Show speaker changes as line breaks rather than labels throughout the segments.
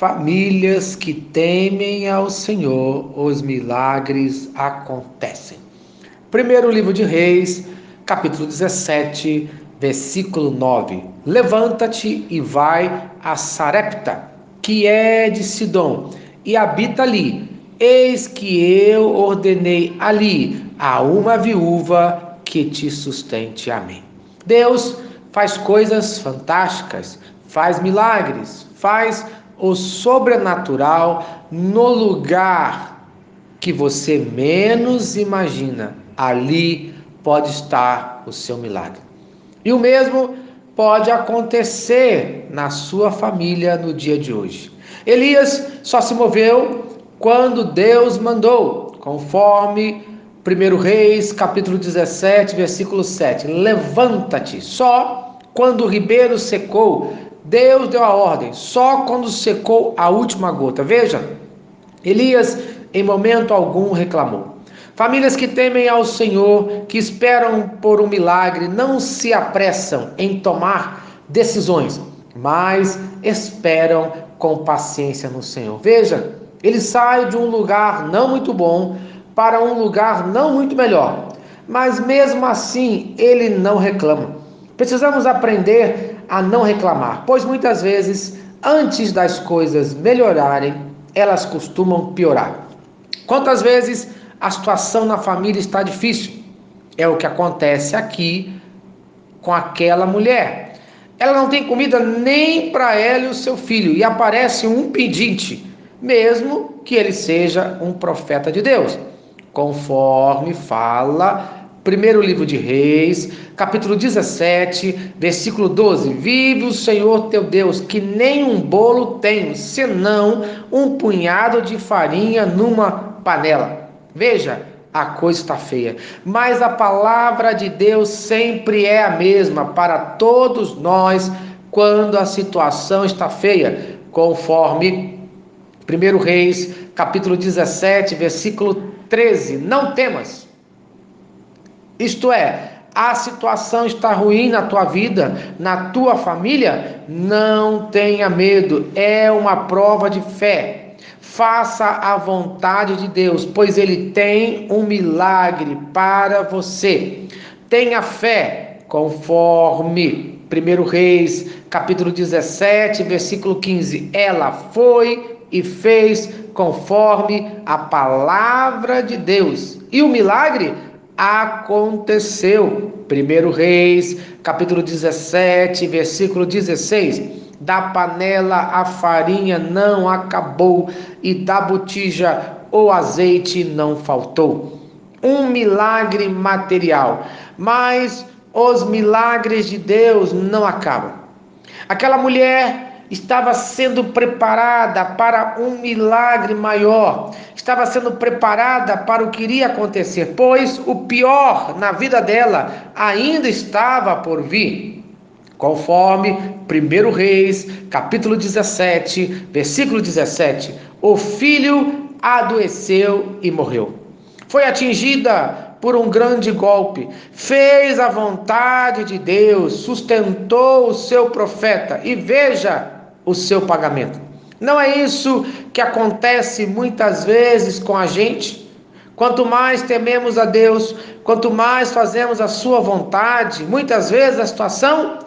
famílias que temem ao Senhor, os milagres acontecem. Primeiro livro de Reis, capítulo 17, versículo 9. Levanta-te e vai a Sarepta, que é de Sidom, e habita ali. Eis que eu ordenei ali a uma viúva que te sustente. Amém. Deus faz coisas fantásticas, faz milagres, faz o sobrenatural no lugar que você menos imagina. Ali pode estar o seu milagre. E o mesmo pode acontecer na sua família no dia de hoje. Elias só se moveu quando Deus mandou, conforme 1 Reis, capítulo 17, versículo 7. Levanta-te. Só quando o ribeiro secou, Deus deu a ordem, só quando secou a última gota. Veja, Elias em momento algum reclamou. Famílias que temem ao Senhor, que esperam por um milagre, não se apressam em tomar decisões, mas esperam com paciência no Senhor. Veja, ele sai de um lugar não muito bom para um lugar não muito melhor, mas mesmo assim ele não reclama. Precisamos aprender a não reclamar, pois muitas vezes, antes das coisas melhorarem, elas costumam piorar. Quantas vezes a situação na família está difícil? É o que acontece aqui com aquela mulher. Ela não tem comida nem para ela e o seu filho, e aparece um pedinte, mesmo que ele seja um profeta de Deus, conforme fala Primeiro livro de Reis, capítulo 17, versículo 12. Vive o Senhor teu Deus, que nem um bolo tem, senão um punhado de farinha numa panela. Veja, a coisa está feia. Mas a palavra de Deus sempre é a mesma para todos nós quando a situação está feia, conforme 1 Reis, capítulo 17, versículo 13. Não temas isto é, a situação está ruim na tua vida, na tua família, não tenha medo, é uma prova de fé. Faça a vontade de Deus, pois Ele tem um milagre para você. Tenha fé, conforme 1 Reis, capítulo 17, versículo 15. Ela foi e fez conforme a palavra de Deus. E o milagre aconteceu. 1 Reis, capítulo 17, versículo 16. Da panela a farinha não acabou, e da botija o azeite não faltou. Um milagre material, mas os milagres de Deus não acabam. Aquela mulher estava sendo preparada para um milagre maior, estava sendo preparada para o que iria acontecer, pois o pior na vida dela ainda estava por vir. Conforme 1 Reis, capítulo 17, versículo 17: o filho adoeceu e morreu. Foi atingida por um grande golpe, fez a vontade de Deus, sustentou o seu profeta, e veja o seu pagamento. Não é isso que acontece muitas vezes com a gente? Quanto mais tememos a Deus, quanto mais fazemos a sua vontade, muitas vezes a situação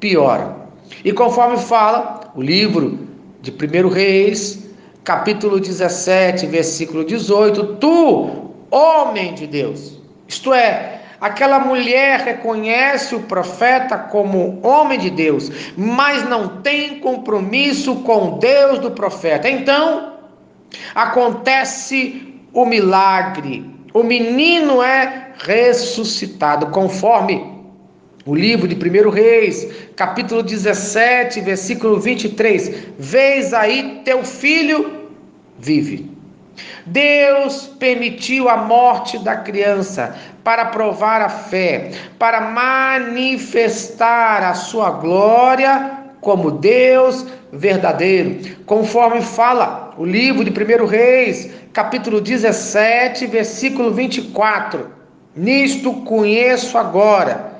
piora. E conforme fala o livro de 1 Reis, capítulo 17, versículo 18, tu, homem de Deus, isto é, Aquela mulher reconhece o profeta como homem de Deus, mas não tem compromisso com Deus do profeta. Então, acontece o milagre. O menino é ressuscitado, conforme o livro de 1 Reis, capítulo 17, versículo 23. Vês aí teu filho vive. Deus permitiu a morte da criança para provar a fé, para manifestar a sua glória como Deus verdadeiro, conforme fala o livro de 1 Reis, capítulo 17, versículo 24. Nisto conheço agora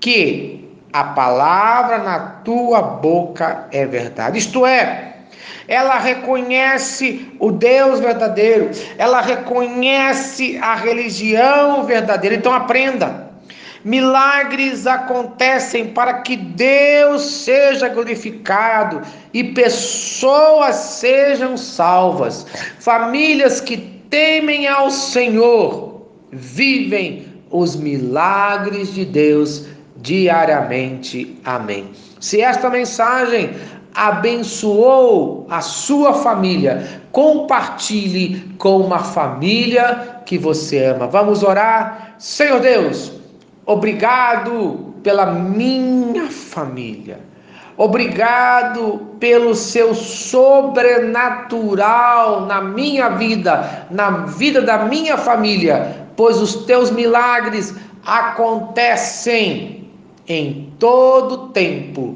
que a palavra na tua boca é verdade. Isto é, ela reconhece o Deus verdadeiro, ela reconhece a religião verdadeira. Então aprenda. Milagres acontecem para que Deus seja glorificado e pessoas sejam salvas. Famílias que temem ao Senhor vivem os milagres de Deus diariamente. Amém. Se esta mensagem abençoou a sua família, compartilhe com uma família que você ama. Vamos orar? Senhor Deus, obrigado pela minha família. Obrigado pelo seu sobrenatural na minha vida, na vida da minha família, pois os teus milagres acontecem em todo tempo